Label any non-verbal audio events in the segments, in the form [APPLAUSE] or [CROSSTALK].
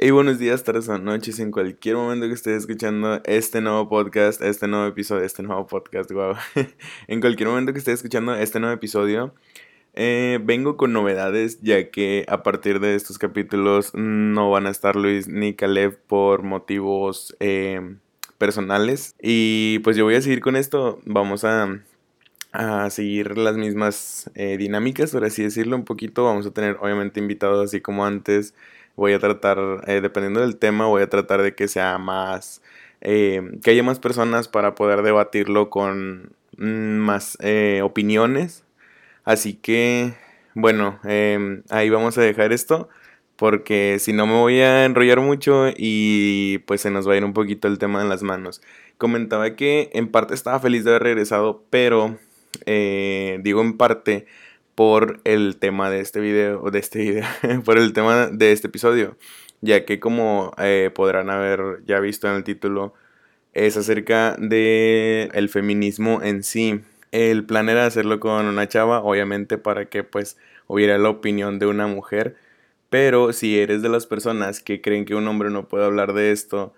Hey, buenos días, tardes o noches, en cualquier momento que estés escuchando este nuevo podcast, este nuevo episodio, este nuevo podcast, wow. [LAUGHS] en cualquier momento que estés escuchando este nuevo episodio, eh, vengo con novedades, ya que a partir de estos capítulos no van a estar Luis ni Caleb por motivos eh, personales. Y pues yo voy a seguir con esto, vamos a a seguir las mismas eh, dinámicas, por así decirlo, un poquito. Vamos a tener obviamente invitados así como antes voy a tratar, eh, dependiendo del tema, voy a tratar de que sea más, eh, que haya más personas para poder debatirlo con mm, más eh, opiniones. Así que, bueno, em, ahí vamos a dejar esto. Porque si no me voy a enrollar mucho y pues se nos va a ir un poquito el tema en las manos. Comentaba que en parte estaba feliz de haber regresado, pero digo en parte por el tema de este video, de este video, [LAUGHS] por el tema de este episodio, ya que como eh, podrán haber ya visto en el título, es acerca de el feminismo en sí. El plan era hacerlo con una chava, obviamente para que pues hubiera la opinión de una mujer, pero si eres de las personas que creen que un hombre no puede hablar de esto,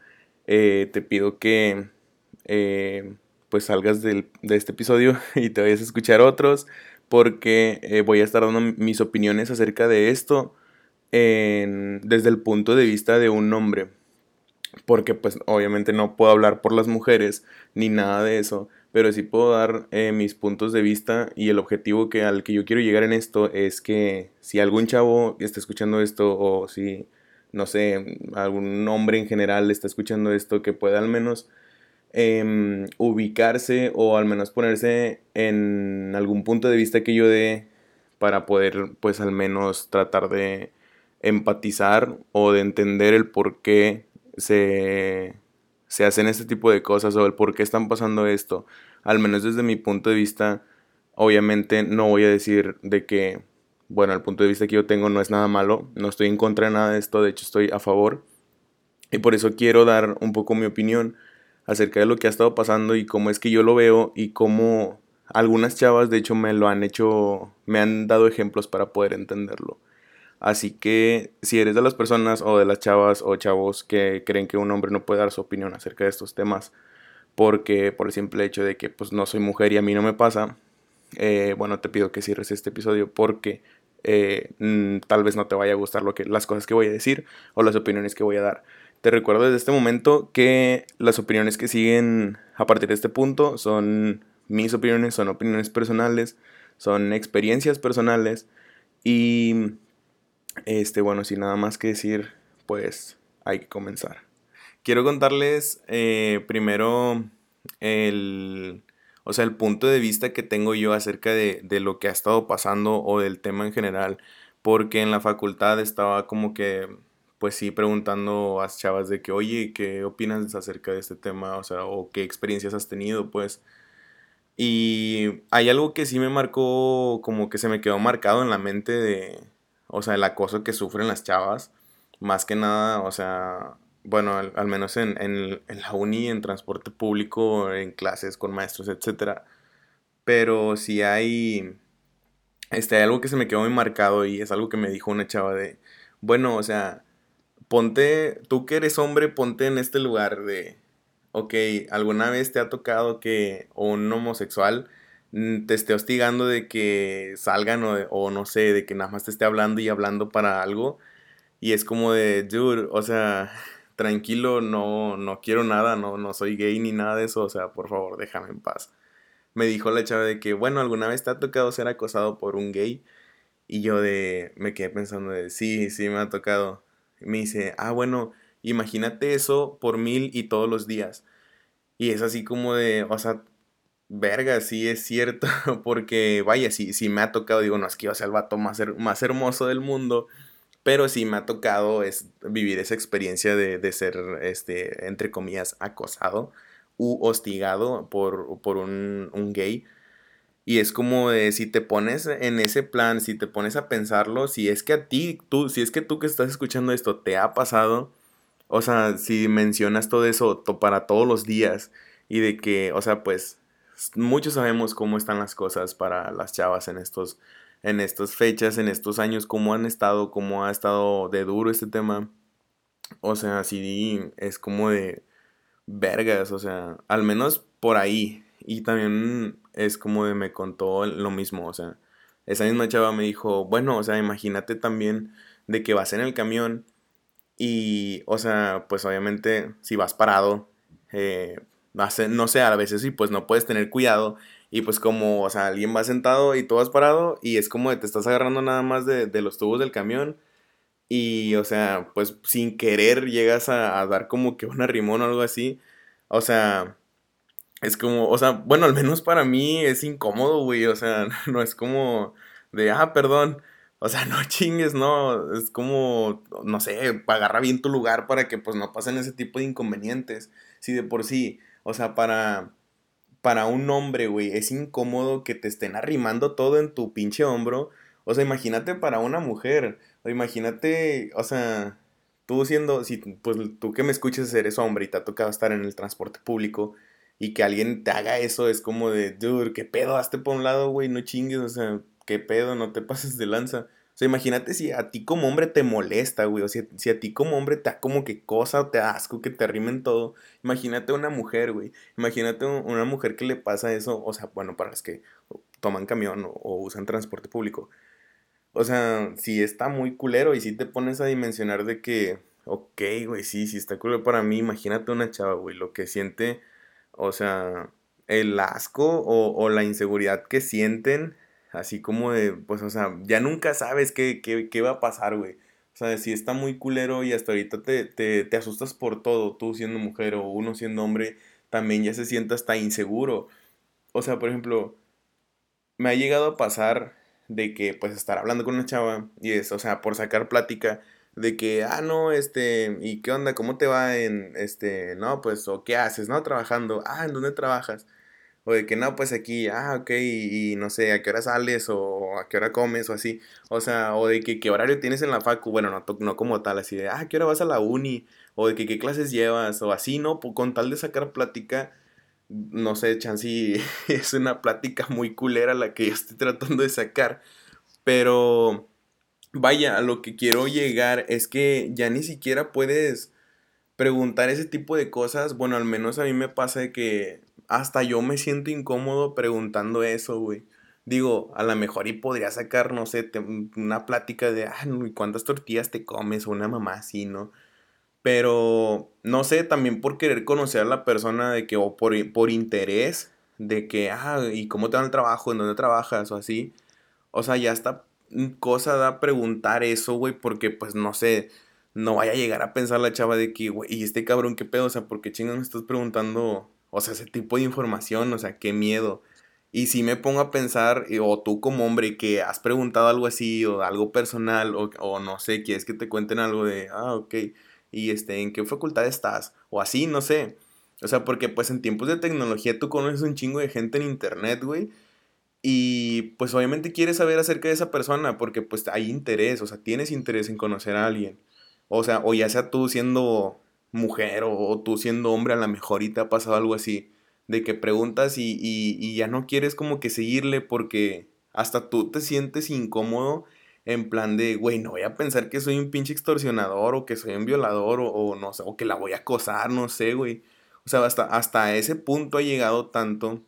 eh, te pido que eh, pues salgas de este episodio [LAUGHS] y te vayas a escuchar otros porque eh, voy a estar dando mis opiniones acerca de esto desde el punto de vista de un hombre. Porque pues obviamente no puedo hablar por las mujeres ni nada de eso, pero sí puedo dar eh, mis puntos de vista y el objetivo que al que yo quiero llegar en esto es que si algún chavo está escuchando esto o si no sé, algún hombre en general está escuchando esto que pueda al menos Em, ubicarse o al menos ponerse en algún punto de vista que yo dé para poder pues al menos tratar de empatizar o de entender el por qué se, se hacen este tipo de cosas o el por qué están pasando esto. Al menos desde mi punto de vista, obviamente no voy a decir de que, bueno, el punto de vista que yo tengo no es nada malo, no estoy en contra de nada de esto, de hecho estoy a favor. Y por eso quiero dar un poco mi opinión acerca de lo que ha estado pasando y cómo es que yo lo veo y cómo algunas chavas de hecho me lo han hecho, me han dado ejemplos para poder entenderlo. Así que si eres de las personas o de las chavas o chavos que creen que un hombre no puede dar su opinión acerca de estos temas, porque por el simple hecho de que pues no soy mujer y a mí no me pasa, eh, bueno, te pido que cierres este episodio porque eh, mm, tal vez no te vaya a gustar lo que, las cosas que voy a decir o las opiniones que voy a dar. Te recuerdo desde este momento que las opiniones que siguen a partir de este punto son mis opiniones, son opiniones personales, son experiencias personales y este bueno, sin nada más que decir, pues hay que comenzar. Quiero contarles eh, primero el, o sea, el punto de vista que tengo yo acerca de, de lo que ha estado pasando o del tema en general, porque en la facultad estaba como que pues sí, preguntando a chavas de que, oye, ¿qué opinas acerca de este tema? O sea, o qué experiencias has tenido, pues. Y hay algo que sí me marcó, como que se me quedó marcado en la mente de, o sea, el acoso que sufren las chavas. Más que nada, o sea, bueno, al, menos en, en, en, la uni, en transporte público, en clases con maestros, etc. Pero sí hay, este, hay algo que se me quedó muy marcado y es algo que me dijo una chava de, bueno, o sea, ponte, tú que eres hombre, ponte en este lugar de, ok, ¿alguna vez te ha tocado que un homosexual mm, te esté hostigando de que salgan o, no sé, de que nada más te esté hablando y hablando para algo? Y es como de, dude, o sea, [LAUGHS] tranquilo, no, no quiero nada, no, no soy gay ni nada de eso, o sea, por favor, déjame en paz. Me dijo la chava de que, bueno, ¿alguna vez te ha tocado ser acosado por un gay? Y yo de, me quedé pensando de, sí, sí, me ha tocado me dice, ah, bueno, imagínate eso por mil y todos los días. Y es así como de, o sea, verga, sí es cierto, [LAUGHS] porque vaya, si sí, me ha tocado, digo, no es que yo sea el vato más, más hermoso del mundo, pero sí me ha tocado es, vivir esa experiencia de, de, ser, este, entre comillas, acosado u hostigado por, por un, un gay. Y es como de si te pones en ese plan, si te pones a pensarlo, si es que a ti, tú, si es que tú que estás escuchando esto te ha pasado, o sea, si mencionas todo eso para todos los días y de que, o sea, pues muchos sabemos cómo están las cosas para las chavas en estos en estas fechas, en estos años, cómo han estado, cómo ha estado de duro este tema. o sea, sí es como de vergas, o sea, al menos por ahí. Y también es como de me contó lo mismo, o sea, esa misma chava me dijo, bueno, o sea, imagínate también de que vas en el camión y, o sea, pues obviamente si vas parado, eh, no sé, a veces sí, pues no puedes tener cuidado. Y pues como, o sea, alguien va sentado y tú vas parado y es como de te estás agarrando nada más de, de los tubos del camión. Y, o sea, pues sin querer llegas a, a dar como que un arrimón o algo así. O sea, es como, o sea, bueno, al menos para mí es incómodo, güey. O sea, [LAUGHS] no es como de, ah, perdón. O sea, [LAUGHS] no chingues, no. Es como, no sé, agarra bien tu lugar para que pues no pasen ese tipo de inconvenientes. Si de por sí, o sea, para, para un hombre, güey, es incómodo que te estén arrimando todo en tu pinche hombro. O sea, imagínate para una mujer. O imagínate, o sea, tú siendo, si, pues tú que me escuches eres hombre y te ha tocado estar en el transporte público y que alguien te haga eso es como de, dude, ¿qué pedo? Hazte por un lado, güey, no chingues, o sea, ¿qué pedo? No te [LAUGHS] pases de lanza. O sea, imagínate si a ti como hombre te molesta, güey, o si, a ti como hombre te da como que cosa o te da asco que te arrimen todo. Imagínate una mujer, güey. Imagínate una mujer que le pasa eso, o sea, bueno, para las que toman camión o, o usan transporte público. O sea, si está muy culero y si te pones a dimensionar de que, ok, güey, sí, sí está culero para mí, imagínate una chava, güey, lo que siente o sea, el asco o, la inseguridad que sienten, así como de, pues, o sea, ya nunca sabes qué, qué, va a pasar, güey. O sea, si está muy culero y hasta ahorita te, te, te asustas por todo, tú siendo mujer o uno siendo hombre, también ya se siente hasta inseguro. O sea, por ejemplo, me ha llegado a pasar de que, pues, estar hablando con una chava y es, o sea, por sacar plática, de que, ah, no, este, ¿y qué onda? ¿Cómo te va en, este, no, pues, o qué haces, no? Trabajando, ah, ¿en dónde trabajas? O de que, no, pues aquí, ah, ok, y, no sé, ¿a qué hora sales? O a qué hora comes, o así. O sea, o de que qué horario tienes en la facu, bueno, no, no como tal, así de, ah, ¿qué hora vas a la uni? O de que qué clases llevas, o así, ¿no? Con tal de sacar plática, no sé, Chansi, [LAUGHS] es una plática muy culera la que yo estoy tratando de sacar, pero vaya, a lo que quiero llegar es que ya ni siquiera puedes preguntar ese tipo de cosas. Bueno, al menos a mí me pasa de que hasta yo me siento incómodo preguntando eso, güey. Digo, a lo mejor y podría sacar, no sé, una plática de, ah, ¿cuántas tortillas te comes? O una mamá así, ¿no? Pero, no sé, también por querer conocer a la persona de que, o por, por interés, de que, ah, ¿y cómo te va el trabajo? ¿En dónde trabajas? O así. O sea, ya está cosa da preguntar eso, güey, porque pues no sé, no vaya a llegar a pensar la chava de que, güey, ¿y este cabrón qué pedo? O sea, ¿por qué chingas me estás preguntando, o sea, ese tipo de información? O sea, qué miedo. Y si me pongo a pensar, o tú como hombre que has preguntado algo así, o algo personal, o, o no sé, quieres que te cuenten algo de, ah, ok, y este, ¿en qué facultad estás? O así, no sé. O sea, porque pues en tiempos de tecnología tú conoces un chingo de gente en internet, güey. Y pues obviamente quieres saber acerca de esa persona porque pues hay interés, o sea, tienes interés en conocer a alguien. O sea, o ya sea tú siendo mujer o, tú siendo hombre, a lo mejor y te ha pasado algo así, de que preguntas y, y, ya no quieres como que seguirle porque hasta tú te sientes incómodo en plan de, güey, no voy a pensar que soy un pinche extorsionador o que soy un violador o, o no sé, o que la voy a acosar, no sé, güey. O sea, hasta, hasta ese punto ha llegado tanto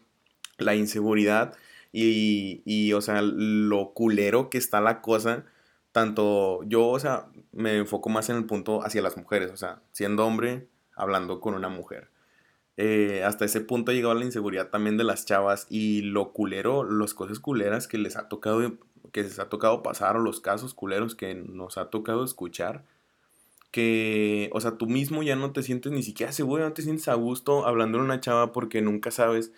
la inseguridad y, y, o sea, lo culero que está la cosa, tanto yo, o sea, me enfoco más en el punto hacia las mujeres, o sea, siendo hombre, hablando con una mujer. Eh, hasta ese punto ha llegado la inseguridad también de las chavas y lo culero, las cosas culeras que les ha tocado, que les ha tocado pasar o los casos culeros que nos ha tocado escuchar. Que, o sea, tú mismo ya no te sientes ni siquiera seguro, no te sientes a gusto hablando de una chava porque nunca sabes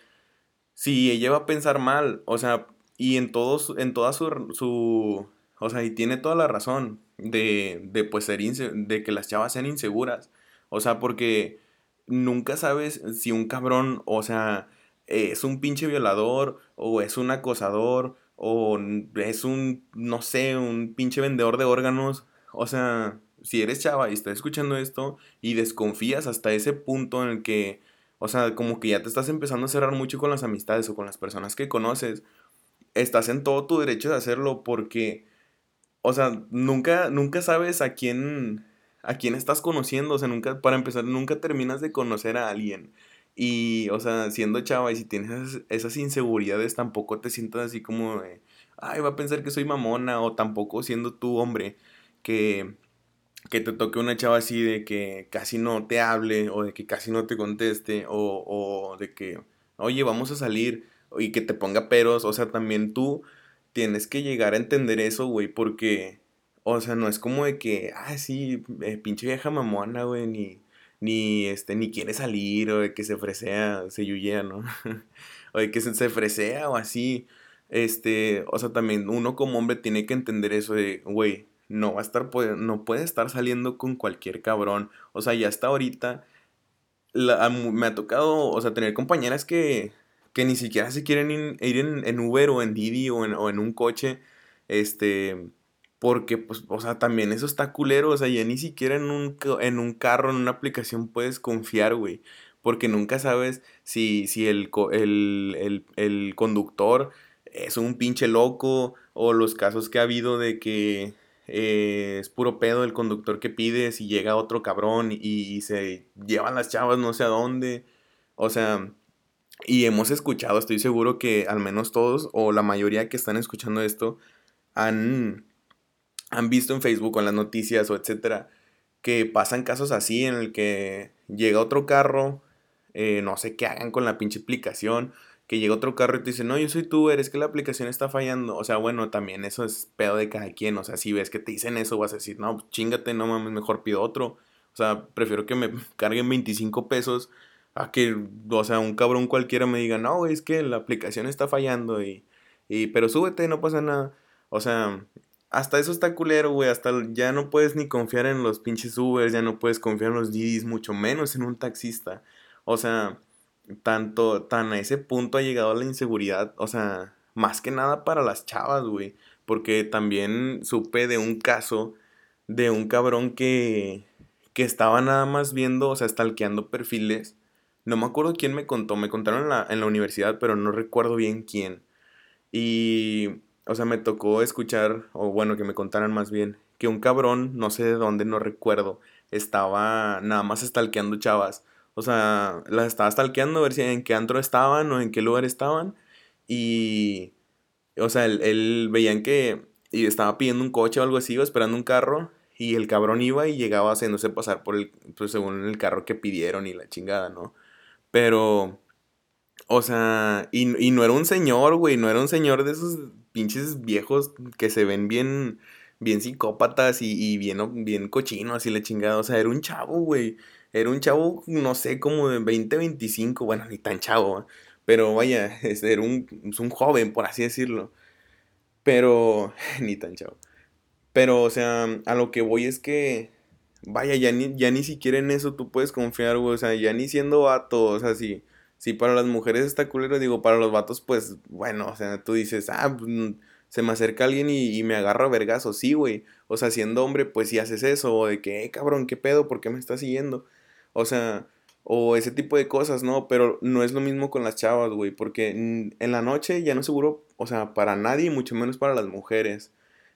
si ella va a pensar mal, o sea, y en todos, en toda su, su, o sea, y tiene toda la razón de, de pues ser, de que las chavas sean inseguras, o sea, porque nunca sabes si un cabrón, o sea, es un pinche violador, o es un acosador, o es un, no sé, un pinche vendedor de órganos, o sea, si eres chava y estás escuchando esto y desconfías hasta ese punto en el que o sea, como que ya te estás empezando a cerrar mucho con las amistades o con las personas que conoces. Estás en todo tu derecho de hacerlo porque, o sea, nunca, nunca sabes a quién, ¿a quién estás conociendo? O sea, nunca, para empezar, nunca terminas de conocer a alguien. Y, o sea, siendo chava y si tienes esas, inseguridades, tampoco te sientas así como de, ay, va a pensar que soy mamona, o tampoco siendo tú hombre, que, que te toque una chava así de que casi no te hable, o de que casi no te conteste, o, o de que, oye, vamos a salir, y que te ponga peros, o sea, también tú tienes que llegar a entender eso, güey, porque, o sea, no es como de que, ah, sí, eh, pinche vieja mamona, güey, ni ni este ni quiere salir o de que se fresea, se yuyea, ¿no? [LAUGHS] o de que se, se fresea o así. Este, o sea, también uno como hombre tiene que entender eso de, güey, no va a estar no puede estar saliendo con cualquier cabrón. O sea, ya hasta ahorita me ha tocado, o sea, tener compañeras que que ni siquiera se quieren ir, en, Uber o en Didi o en, o en un coche, este, porque, pues, o sea, también eso está culero. O sea, ya ni siquiera en un, en un carro, en una aplicación puedes confiar, güey. Porque nunca sabes si, si el, el, el, conductor es un pinche loco. O los casos que ha habido de que eh, es puro pedo el conductor que pides y llega otro cabrón y, se llevan las chavas no sé a dónde. O sea, y hemos escuchado, estoy seguro que al menos todos o la mayoría que están escuchando esto han han visto en Facebook o en las noticias o etcétera que pasan casos así en el que llega otro carro, eh, no sé qué hagan con la pinche aplicación, que llega otro carro y te dice, no, yo soy tú, eres que la aplicación está fallando. O sea, bueno, también eso es pedo de cada quien. O sea, si ves que te dicen eso, vas a decir, no, pues chingate, no mames, mejor pido otro. O sea, prefiero que me [LAUGHS] carguen 25 pesos a que, o sea, un cabrón cualquiera me diga, no, es que la aplicación está fallando y, y pero súbete, no pasa nada. O sea, hasta eso está culero, güey. Hasta ya no puedes ni confiar en los pinches Ubers, ya no puedes confiar en los Didis, mucho menos en un taxista. O sea, tanto, tan a ese punto ha llegado la inseguridad. O sea, más que nada para las chavas, güey. Porque también supe de un caso de un cabrón que, que estaba nada más viendo, o sea, stalkeando perfiles. No me acuerdo quién me contó, me contaron en la, en la universidad, pero no recuerdo bien quién. Y o sea, me tocó escuchar, o bueno, que me contaran más bien, que un cabrón, no sé de dónde, no recuerdo, estaba nada más stalkeando chavas. O sea, las estaba stalkeando a ver si en qué antro estaban o en qué lugar estaban. Y, o sea, él, él veían que y estaba pidiendo un coche o algo así, iba esperando un carro. Y el cabrón iba y llegaba haciéndose pasar por el, pues según el carro que pidieron y la chingada, ¿no? Pero, o sea, y, y no era un señor, güey, no era un señor de esos pinches viejos que se ven bien, bien psicópatas y, y bien, bien cochinos y la chingada. O sea, era un chavo, güey. Era un chavo, no sé, como de 20, 25, bueno, ni tan chavo, pero vaya, [LAUGHS] era un, un joven, por así decirlo. Pero, [LAUGHS] ni tan chavo. Pero, o sea, a lo que voy es que, vaya, ya ni, ya ni siquiera en eso tú puedes confiar, güey. O sea, ya ni siendo vato, o sea, si si para las mujeres está culero, digo, para los vatos, pues, bueno, o sea, tú dices, ah, pues, se me acerca alguien y, me agarra vergazo, sí, güey. O sea, siendo hombre, pues si haces eso, o de que, eh, cabrón, ¿qué pedo? ¿Por qué me estás siguiendo? O sea, o ese tipo de cosas, ¿no? Pero no es lo mismo con las chavas, güey, porque en la noche ya no es seguro, o sea, para nadie, mucho menos para las mujeres.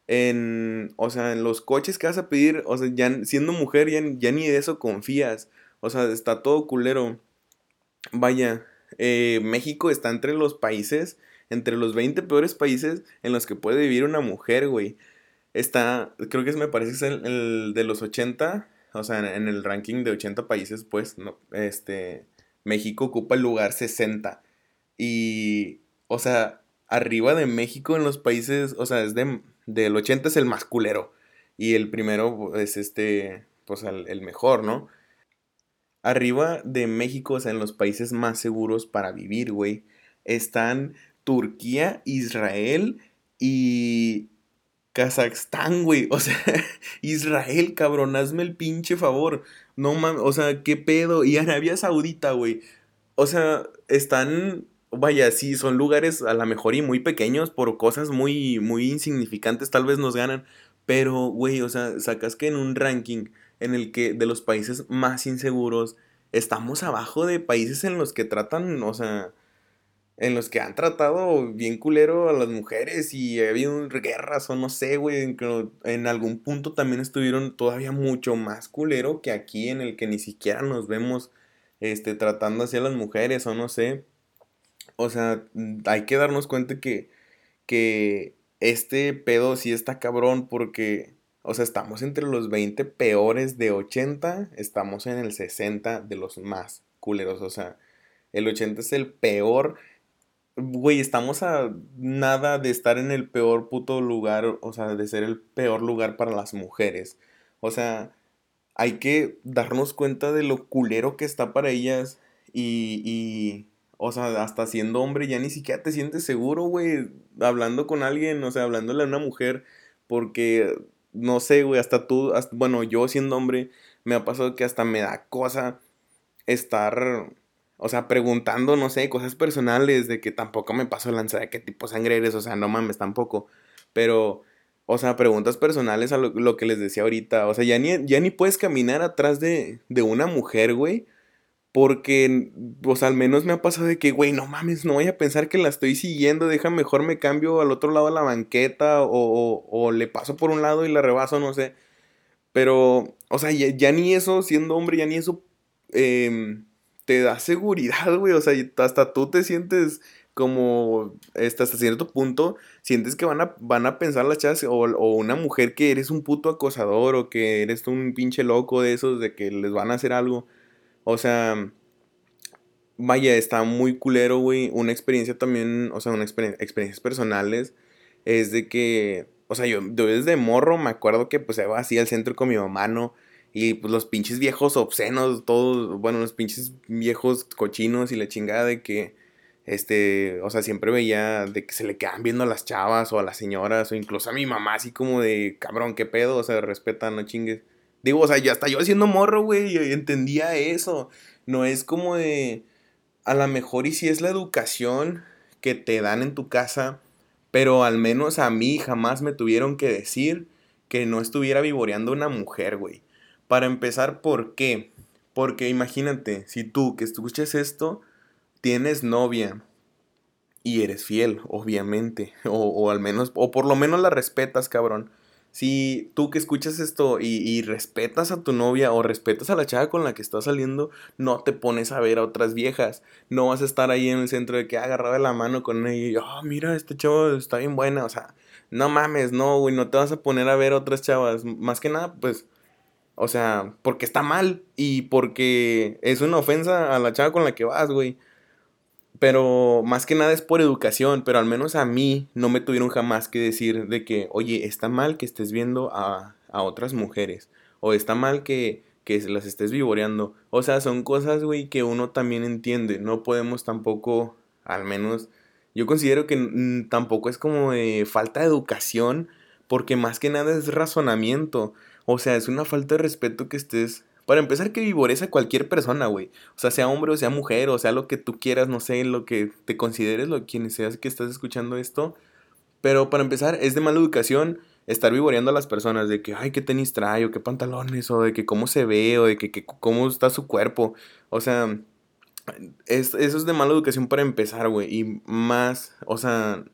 En, o sea, en los coches que vas a pedir, o sea, ya siendo mujer, ya, ni de eso confías. O sea, está todo culero vaya, eh, México está entre los países, entre los 20 peores países en los que puede vivir una mujer, güey. Está, creo que me parece que es el, de los 80, o sea, en, el ranking de 80 países, pues, no, este, México ocupa el lugar 60. Y, o sea, arriba de México en los países, o sea, es de, del 80 es el más culero. Y el primero es este, pues el mejor, ¿no? Arriba de México, o sea, en los países más seguros para vivir, güey, están Turquía, Israel y Kazajstán, güey. O sea, [LAUGHS] Israel, cabrón, hazme el pinche favor. No mames, o sea, qué pedo. Y Arabia Saudita, güey. O sea, están, vaya, sí, son lugares a lo mejor y muy pequeños por cosas muy, muy insignificantes, tal vez nos ganan. Pero, güey, o sea, sacas que en un ranking en el que de los países más inseguros estamos abajo de países en los que tratan, o sea, en los que han tratado bien culero a las mujeres y ha habido guerras o no sé, güey, en, en algún punto también estuvieron todavía mucho más culero que aquí en el que ni siquiera nos vemos este, tratando así a las mujeres o no sé. O sea, hay que darnos cuenta que, que este pedo sí está cabrón porque, o sea, estamos entre los 20 peores de 80, estamos en el 60 de los más culeros, o sea, el 80 es el peor Güey, estamos a nada de estar en el peor puto lugar, o sea, de ser el peor lugar para las mujeres. O sea, hay que darnos cuenta de lo culero que está para ellas y, y o sea, hasta siendo hombre ya ni siquiera te sientes seguro, güey, hablando con alguien, o sea, hablándole a una mujer, porque, no sé, güey, hasta tú, bueno, yo siendo hombre, me ha pasado que hasta me da cosa estar o sea, preguntando, no sé, cosas personales, de que tampoco me paso lanza de qué tipo de sangre eres, o sea, no mames tampoco. Pero, o sea, preguntas personales a lo, que les decía ahorita. O sea, ya ni, ya ni puedes caminar atrás de, de una mujer, güey. Porque, o sea, al menos me ha pasado de que, güey, no mames, no voy a pensar que la estoy siguiendo, deja mejor me cambio al otro lado de la banqueta o, o, le paso por un lado y la rebaso, no sé. Pero, o sea, ya, ya ni eso, siendo hombre, ya ni eso eh, te da seguridad, güey. O sea, hasta tú te sientes como hasta cierto punto sientes que van a, van a pensar las chavas o, o, una mujer que eres un puto acosador o que eres un pinche loco de esos de que les van a hacer algo. O sea, vaya, está muy culero, güey. Una experiencia también, o sea, una experiencias personales es de que, o sea, yo, yo desde morro me acuerdo que pues iba así al centro con mi mamá, ¿no? Y pues los pinches viejos obscenos, todos, bueno, los pinches viejos cochinos y la chingada de que, este, o sea, siempre veía de que se le quedan viendo a las chavas o a las señoras o incluso a mi mamá así como de, cabrón, qué pedo, o sea, respeta, no chingues. Digo, o sea, ya hasta yo haciendo morro, güey, entendía eso. No es como de, a lo mejor y si es la educación que te dan en tu casa, pero al menos a mí jamás me tuvieron que decir que no estuviera vivoreando una mujer, güey. Para empezar, ¿por qué? Porque imagínate, si tú que escuches esto, tienes novia y eres fiel, obviamente, [LAUGHS] o, al menos, o por lo menos la respetas, cabrón. Si tú que escuchas esto y, respetas a tu novia o respetas a la chava con la que estás saliendo, no te pones a ver a otras viejas. No vas a estar ahí en el centro de que agarraba la mano con ella y, oh, mira, este chavo está bien buena. O sea, no mames, no, güey, no te vas a poner a ver a otras chavas. Más que nada, pues, o sea, porque está mal y porque es una ofensa a la chava con la que vas, güey. Pero más que nada es por educación, pero al menos a mí no me tuvieron jamás que decir de que, oye, está mal que estés viendo a, a otras mujeres. O está mal que, que las estés vivoreando. O sea, son cosas, güey, que uno también entiende. No podemos tampoco, al menos, yo considero que tampoco es como de falta de educación, porque más que nada es razonamiento. O sea, es una falta de respeto que estés. Para empezar, que vivores a cualquier persona, güey. O sea, sea hombre o sea mujer, o sea lo que tú quieras, no sé, lo que te consideres, lo quien seas que estás escuchando esto. Pero para empezar, es de mala educación estar vivoreando a las personas de que, ay, qué tenis trae, o qué pantalones, o de que cómo se ve, o de que, cómo está su cuerpo. O sea, eso es de mala educación para empezar, güey. Y más, o sea,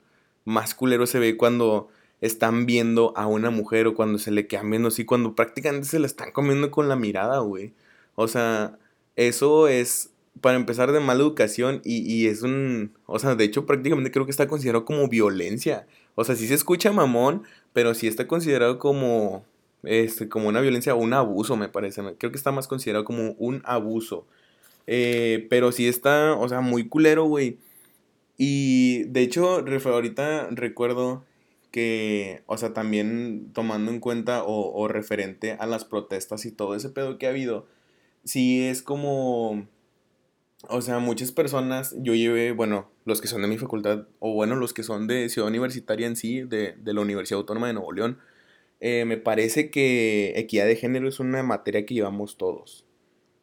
más culero se ve cuando están viendo a una mujer o cuando se le quedan viendo así, cuando prácticamente se la están comiendo con la mirada, güey. O sea, eso es, para empezar, de mala educación y, es un, o sea, de hecho prácticamente creo que está considerado como violencia. O sea, sí se escucha mamón, pero sí está considerado como, este, como una violencia o un abuso, me parece. Creo que está más considerado como un abuso. Eh, pero sí está, o sea, muy culero, güey. Y de hecho, ahorita recuerdo que, o sea, también tomando en cuenta o, referente a las protestas y todo ese pedo que ha habido, sí es como, o sea, muchas personas, yo llevé, bueno, los que son de mi facultad, o bueno, los que son de Ciudad Universitaria en sí, de, la Universidad Autónoma de Nuevo León, eh, me parece que equidad de género es una materia que llevamos todos.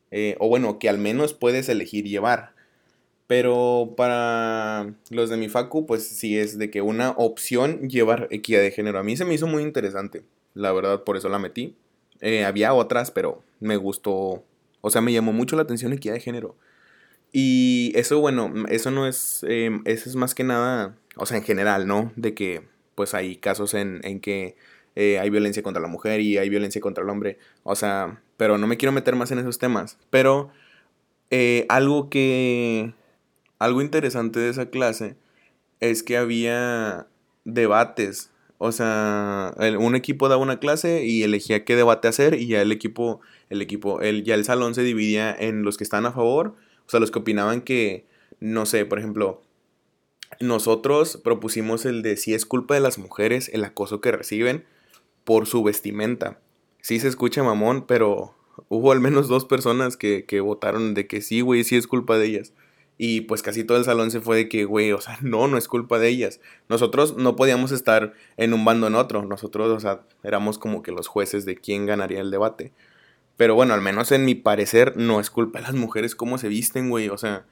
Eh, o bueno, que al menos puedes elegir llevar. Pero para los de mi facu, pues sí es de que una opción llevar equidad de género. A mí se me hizo muy interesante, la verdad, por eso la metí. Eh, había otras, pero me gustó, o sea, me llamó mucho la atención equidad de género. Y eso, bueno, eso no es, em, eso es más que nada, o sea, en general, ¿no? De que pues hay casos en, en que eh, hay violencia contra la mujer y hay violencia contra el hombre. O sea, pero no me quiero meter más en esos temas. Pero eh, algo que, algo interesante de esa clase es que había debates. O sea, un equipo daba una clase y elegía qué debate hacer y ya el equipo, el equipo, el, ya el salón se dividía en los que estaban a favor, o sea, los que opinaban que, no sé, por ejemplo, nosotros propusimos el de si es culpa de las mujeres el acoso que reciben por su vestimenta. Sí se escucha mamón, pero hubo al menos dos personas que, que votaron de que sí, güey, sí es culpa de ellas. Y pues casi todo el salón se fue de que, güey, o sea, [LAUGHS] no, no es culpa de ellas. Nosotros no podíamos estar en un bando en otro. Nosotros, o sea, éramos como que los jueces de quién ganaría el debate. Pero bueno, al menos en mi parecer, no es culpa de las mujeres cómo se visten, güey. O sea,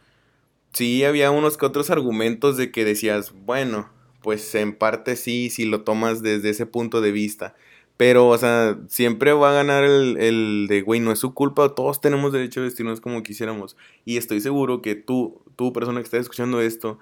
sí había unos que otros argumentos de que decías, bueno, pues en parte sí, si lo tomas desde ese punto de vista. Pero, o sea, siempre va a ganar el, el de, güey, no es su culpa, todos tenemos derecho a vestirnos como quisiéramos. Y estoy seguro que tú, tú persona que estás escuchando esto,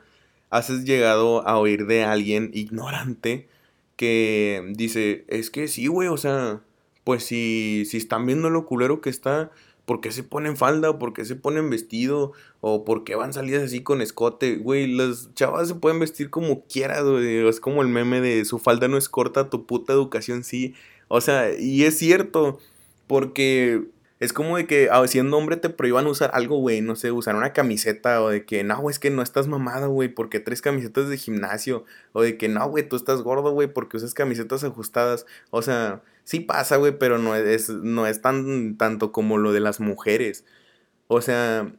has llegado a oír de alguien ignorante que dice, es que sí, güey, o sea, pues si, si están viendo lo culero que está, ¿por qué se ponen falda? ¿O por qué se ponen vestido? ¿O por qué van salidas así con escote? Güey, las chavas se pueden vestir como quieras, güey. Es como el meme de su falda no es corta, tu puta educación sí. O sea, y es cierto, porque es como de que ah, siendo hombre te prohíban usar algo, güey, no sé, usar una camiseta o de que no, es que no estás mamada, güey, porque tres camisetas de gimnasio o de que no, güey, tú estás gordo, güey, porque usas camisetas ajustadas. O sea, sí pasa, güey, pero no es, no es tan tanto como lo de las mujeres. O sea,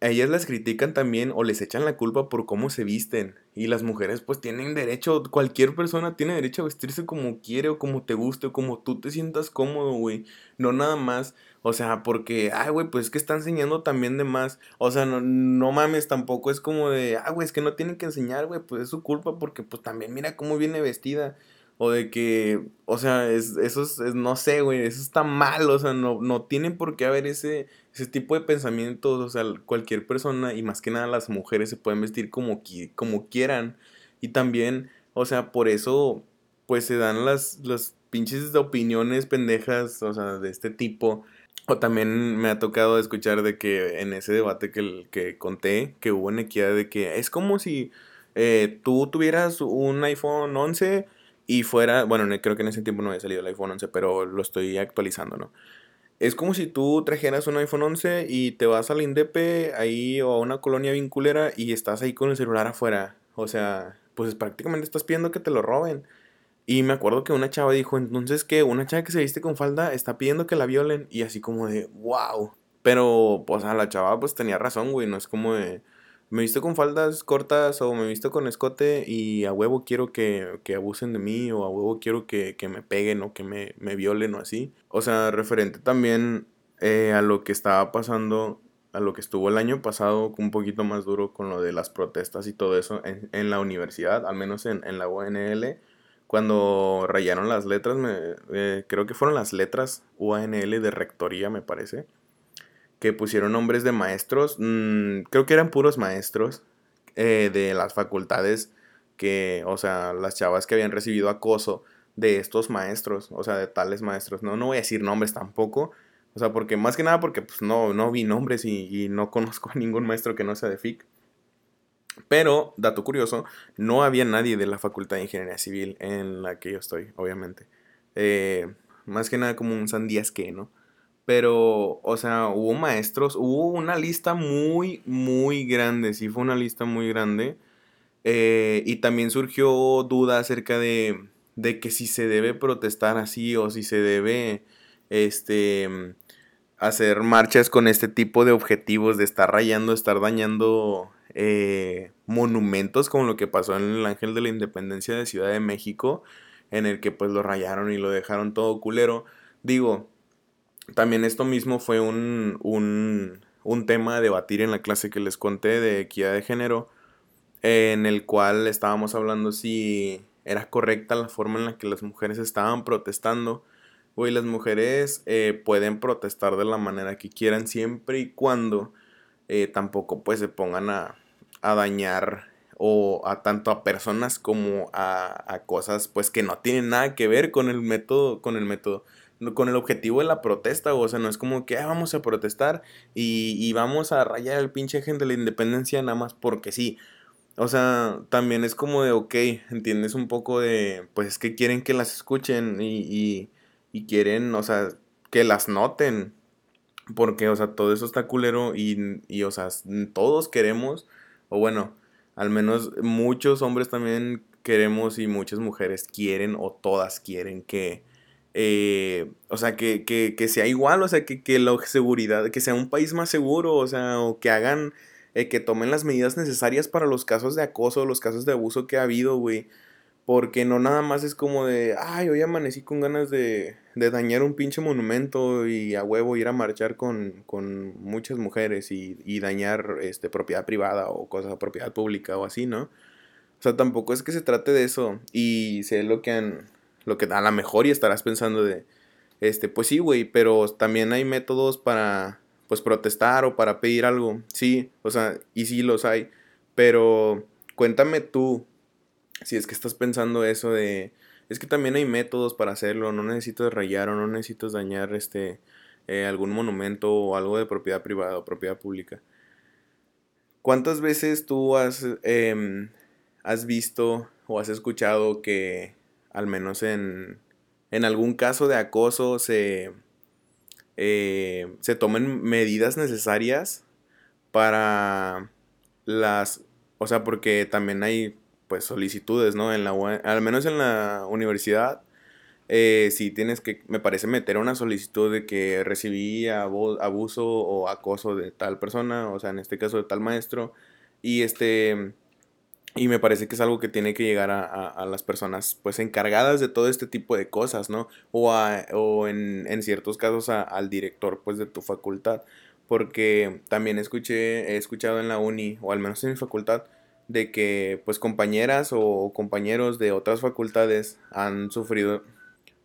a ellas las critican también o les echan la culpa por cómo se visten. Y las mujeres pues tienen derecho, cualquier persona tiene derecho a vestirse como quiere o como te guste o como tú te sientas cómodo, güey. No nada más, o sea, porque, ay, güey, pues es que está enseñando también de más. O sea, no, no mames, tampoco es como de, ah, güey, es que no tienen que enseñar, güey, pues es su culpa porque pues también mira cómo viene vestida. O de que, o sea, es, eso es, no sé, güey, eso está mal, o sea, no, no tienen por qué haber ese, ese tipo de pensamientos, o sea, cualquier persona y más que nada las mujeres se pueden vestir como, como quieran. Y también, o sea, por eso, pues se dan las, las pinches opiniones pendejas, o sea, de este tipo. O también me ha tocado escuchar de que en ese debate que, que conté, que hubo en equidad, de que es como si eh, tú tuvieras un iPhone 11 y fuera, bueno, creo que en ese tiempo no había salido el iPhone 11, pero lo estoy actualizando, ¿no? Es como si tú trajeras un iPhone 11 y te vas al Indepe ahí o a una colonia vinculera y estás ahí con el celular afuera. O sea, pues prácticamente estás pidiendo que te lo roben. Y me acuerdo que una chava dijo, entonces que una chava que se viste con falda está pidiendo que la violen. Y así como de, wow. Pero, pues a la chava pues tenía razón, güey. No es como de, me visto con faldas cortas o me visto con escote y a huevo quiero que, que abusen de mí o a huevo quiero que, que me peguen o que me, me, violen o así. O sea, referente también eh, a lo que estaba pasando, a lo que estuvo el año pasado, un poquito más duro con lo de las protestas y todo eso en, en la universidad, al menos en, en la UNL. Cuando rayaron las letras, me, eh, creo que fueron las letras UNL de rectoría, me parece que pusieron nombres de maestros, mm, creo que eran puros maestros eh, de las facultades que, o sea, las chavas que habían recibido acoso de estos maestros, o sea, de tales maestros. No, no voy a decir nombres tampoco, o sea, porque más que nada porque pues no, no vi nombres y, no [LAUGHS] conozco a ningún maestro que no sea de FIC. Pero, dato curioso, no había nadie de la Facultad de Ingeniería Civil en la que yo estoy, obviamente. Eh, más que nada como un sandías que, ¿no? Pero, o sea, hubo maestros, hubo una lista muy, muy grande, sí fue una lista muy grande. Eh, y también surgió duda acerca de, de que si se debe protestar así o si se debe, este, hacer marchas con este tipo de objetivos de estar rayando, estar dañando eh, monumentos como lo que pasó en el Ángel de la Independencia de Ciudad de México, en el que pues lo rayaron y lo dejaron todo culero. Digo, también esto mismo fue un, un, un tema a debatir en la clase que les conté de equidad de género, en el cual estábamos hablando si era correcta la forma en la que las mujeres estaban protestando. Güey, las mujeres eh, pueden protestar de la manera que quieran siempre y cuando eh, tampoco pues se pongan a, a dañar o a tanto a personas como a, a, cosas pues que no tienen nada que ver con el método, con el método, con el objetivo de la protesta, o sea, no es como que ah, vamos a protestar y, y vamos a rayar al pinche gente de la independencia nada más porque sí. O sea, también es como de, ok, entiendes un poco de, pues es que quieren que las escuchen y, y, y quieren, o sea, que las noten. Porque, o sea, todo eso está culero y, y, o sea, todos queremos, o bueno, al menos muchos hombres también queremos y muchas mujeres quieren o todas quieren que, eh, o sea, que, que, que, sea igual, o sea, que, que la seguridad, que sea un país más seguro, o sea, o que hagan, eh, que tomen las medidas necesarias para los casos de acoso, los casos de abuso que ha habido, güey. Porque no nada más es como de, ay, hoy amanecí con ganas de, de dañar un pinche monumento y a huevo ir a marchar con, con muchas mujeres y, y, dañar este, propiedad privada o cosas propiedad pública o así, ¿no? O sea, tampoco es que se trate de eso. Y sé lo que han, lo que a lo mejor y estarás pensando de, este, pues sí, güey, pero también hay métodos para, pues, protestar o para pedir algo. Sí, o sea, y sí los hay. Pero cuéntame tú, si es que estás pensando eso de, es que también hay métodos para hacerlo, no necesitas rayar o no necesitas dañar este, eh, algún monumento o algo de propiedad privada o propiedad pública. ¿Cuántas veces tú has, eh, has visto o has escuchado que, al menos en, en algún caso de acoso, se, eh, se tomen medidas necesarias para las, o sea, porque también hay pues solicitudes, ¿no? En la, al menos en la universidad, eh, si tienes que, me parece, meter una solicitud de que recibí abuso o acoso de tal persona, o sea, en este caso de tal maestro, y este, y me parece que es algo que tiene que llegar a, a, las personas, pues, encargadas de todo este tipo de cosas, ¿no? O, a, o en, en, ciertos casos al director, pues, de tu facultad, porque también escuché, he escuchado en la uni, o al menos en mi facultad, de que pues compañeras o compañeros de otras facultades han sufrido.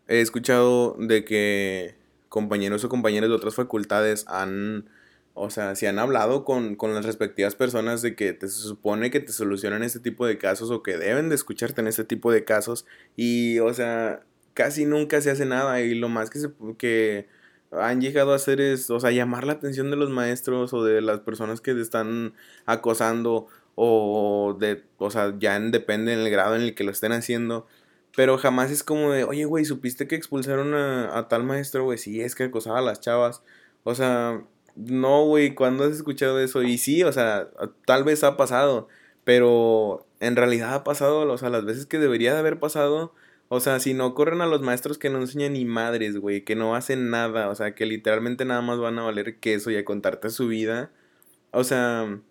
He escuchado de que compañeros o compañeras de otras facultades han, o sea, si han hablado con, con las respectivas personas de que te, se supone que te solucionan este tipo de casos o que deben de escucharte en este tipo de casos y, o sea, casi nunca se hace nada y lo más que, se, que han llegado a hacer es, o sea, llamar la atención de los maestros o de las personas que te están acosando o de, o sea, ya depende del grado en el que lo estén haciendo. Pero jamás es como de, oye, güey, ¿supiste que expulsaron a, tal maestro, güey? Sí, es que acosaba a las chavas. O sea, no, güey, ¿cuándo has escuchado eso? Y sí, o sea, tal vez ha pasado, pero en realidad ha pasado, o sea, las veces que debería de haber pasado, o sea, si no corren a los maestros que no enseñan ni madres, güey, que no hacen nada, o sea, que literalmente nada más van a valer queso y a contarte su vida. O sea,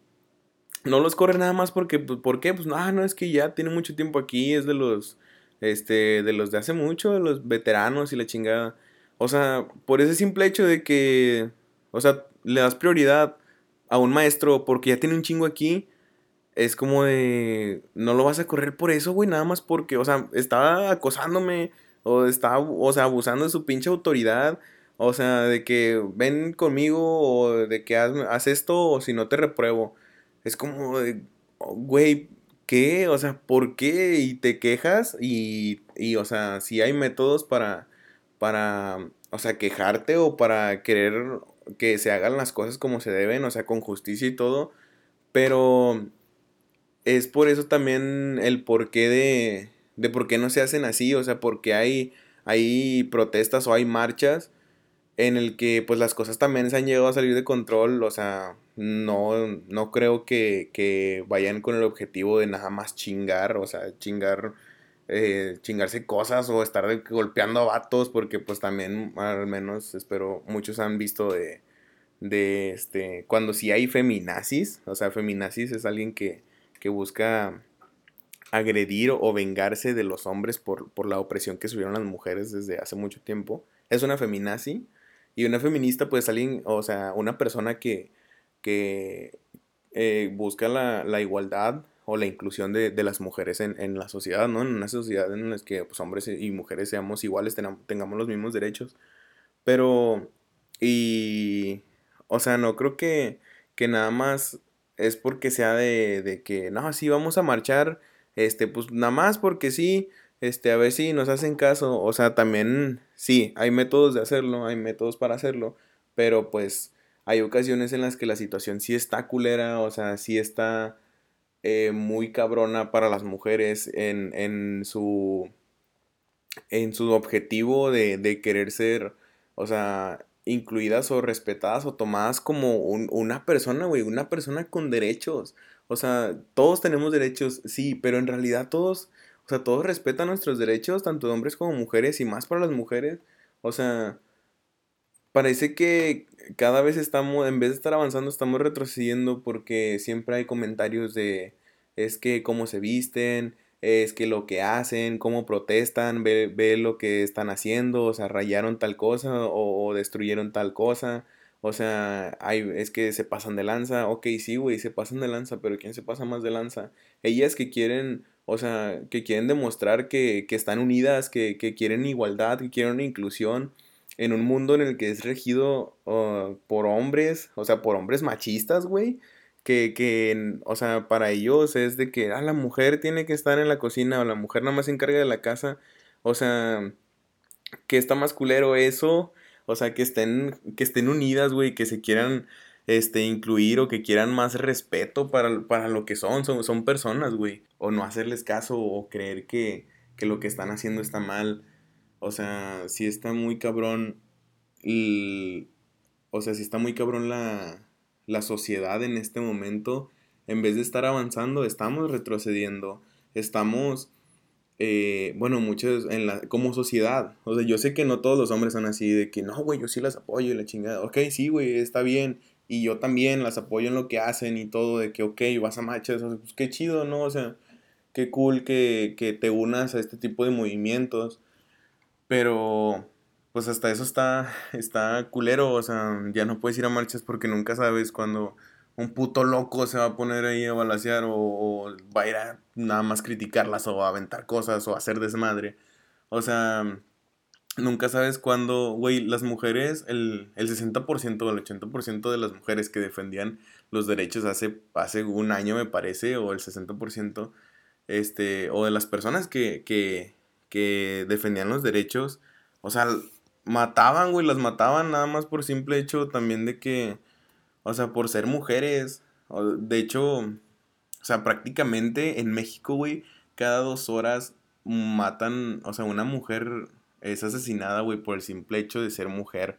no los corre nada más porque, pues, ¿por qué? Pues, ah, no, es que ya tiene mucho tiempo aquí, es de los, este, de los de hace mucho, de los veteranos y la chingada. O sea, por ese simple hecho de que, o sea, le das prioridad a un maestro porque ya tiene un chingo aquí, es como de, no lo vas a correr por eso, güey, nada más porque, o sea, estaba acosándome, o estaba, o sea, abusando de su pinche autoridad. O sea, de que ven conmigo o de que haz, haz esto o si no te repruebo. Es como güey, ¿qué? O sea, ¿por qué? Y te quejas y, y, o sea, si hay métodos para, para, o sea, quejarte o para querer que se hagan las cosas como se deben, o sea, con justicia y todo, pero es por eso también el porqué de, de por qué no se hacen así, o sea, porque hay, hay protestas o hay marchas en el que pues las cosas también se han llegado a salir de control, o sea, no, no creo que, que vayan con el objetivo de nada más chingar, o sea, chingar, eh, chingarse cosas o estar golpeando a vatos, porque pues también, al menos, espero, muchos han visto de, de este, cuando sí hay feminazis, o sea, feminazis es alguien que, que busca agredir o vengarse de los hombres por, por la opresión que sufrieron las mujeres desde hace mucho tiempo. Es una feminazi y una feminista, pues alguien, o sea, una persona que, que eh, busca la, la, igualdad o la inclusión de, de las mujeres en, en, la sociedad, ¿no? En una sociedad en la que pues, hombres y mujeres seamos iguales, tengamos los mismos derechos. Pero, y, o sea, no creo que, que nada más es porque sea de, de que, no, sí, vamos a marchar, este, pues nada más porque sí, este, a ver si nos hacen caso, o sea, también, sí, hay métodos de hacerlo, hay métodos para hacerlo, pero pues hay ocasiones en las que la situación sí está culera, o sea, sí está eh, muy cabrona para las mujeres en, en su en su objetivo de, de querer ser, o sea, incluidas o respetadas o tomadas como una persona, güey, una persona con derechos. O sea, todos tenemos derechos, sí, pero en realidad todos, o sea, todos respetan nuestros derechos, tanto de hombres como mujeres y más para las mujeres. O sea, parece que cada vez estamos, en vez de estar avanzando, estamos retrocediendo porque siempre hay comentarios de, es que cómo se visten, es que lo que hacen, cómo protestan, ve, ve lo que están haciendo, o sea, rayaron tal cosa o, destruyeron tal cosa. O sea, hay, es que se pasan de lanza. Ok, sí, güey, se pasan de lanza, pero ¿quién se pasa más de lanza? Ellas que quieren, o sea, que quieren demostrar que, que están unidas, que, que, quieren igualdad, que quieren inclusión en un mundo en el que es regido por hombres, o sea, por hombres machistas, güey que, que, o sea, para ellos es de que, ah, la mujer tiene que estar en la cocina o la mujer nada más se encarga de la casa. O sea, que está más culero eso. O sea, que estén, que estén unidas, güey, que se quieran este, incluir o que quieran más respeto para, para lo que son, son, son personas, güey. O no hacerles caso o creer que, que lo que están haciendo está mal. O sea, si está muy cabrón. o sea, si está muy cabrón la, la sociedad en este momento, en vez de estar avanzando, estamos retrocediendo, estamos, eh, bueno, muchos, en la, como sociedad, o sea, yo sé que no todos los hombres son así, de que no, güey, yo sí las apoyo y la chingada, ok, sí, güey, está bien, y yo también las apoyo en lo que hacen y todo, de que, ok, vas a marchas, pues qué chido, ¿no? O sea, qué cool que, que te unas a este tipo de movimientos, pero pues hasta eso está, está culero, o sea, ya no puedes ir a marchas porque nunca sabes cuando un puto loco se va a poner ahí a balasear o, va a ir a nada más criticarlas o a aventar cosas o a hacer desmadre. O sea, nunca sabes cuándo, güey, las mujeres, el, el 60% o el 80% de las mujeres que defendían los derechos hace, hace un año, me parece, o el 60%, este, o de las personas que, que, que defendían los derechos, o sea, mataban, güey, las mataban nada más por simple hecho también de que, o sea, por ser mujeres. De hecho, o sea, prácticamente en México, güey, cada dos horas matan, o sea, una mujer es asesinada, güey, por el simple hecho de ser mujer.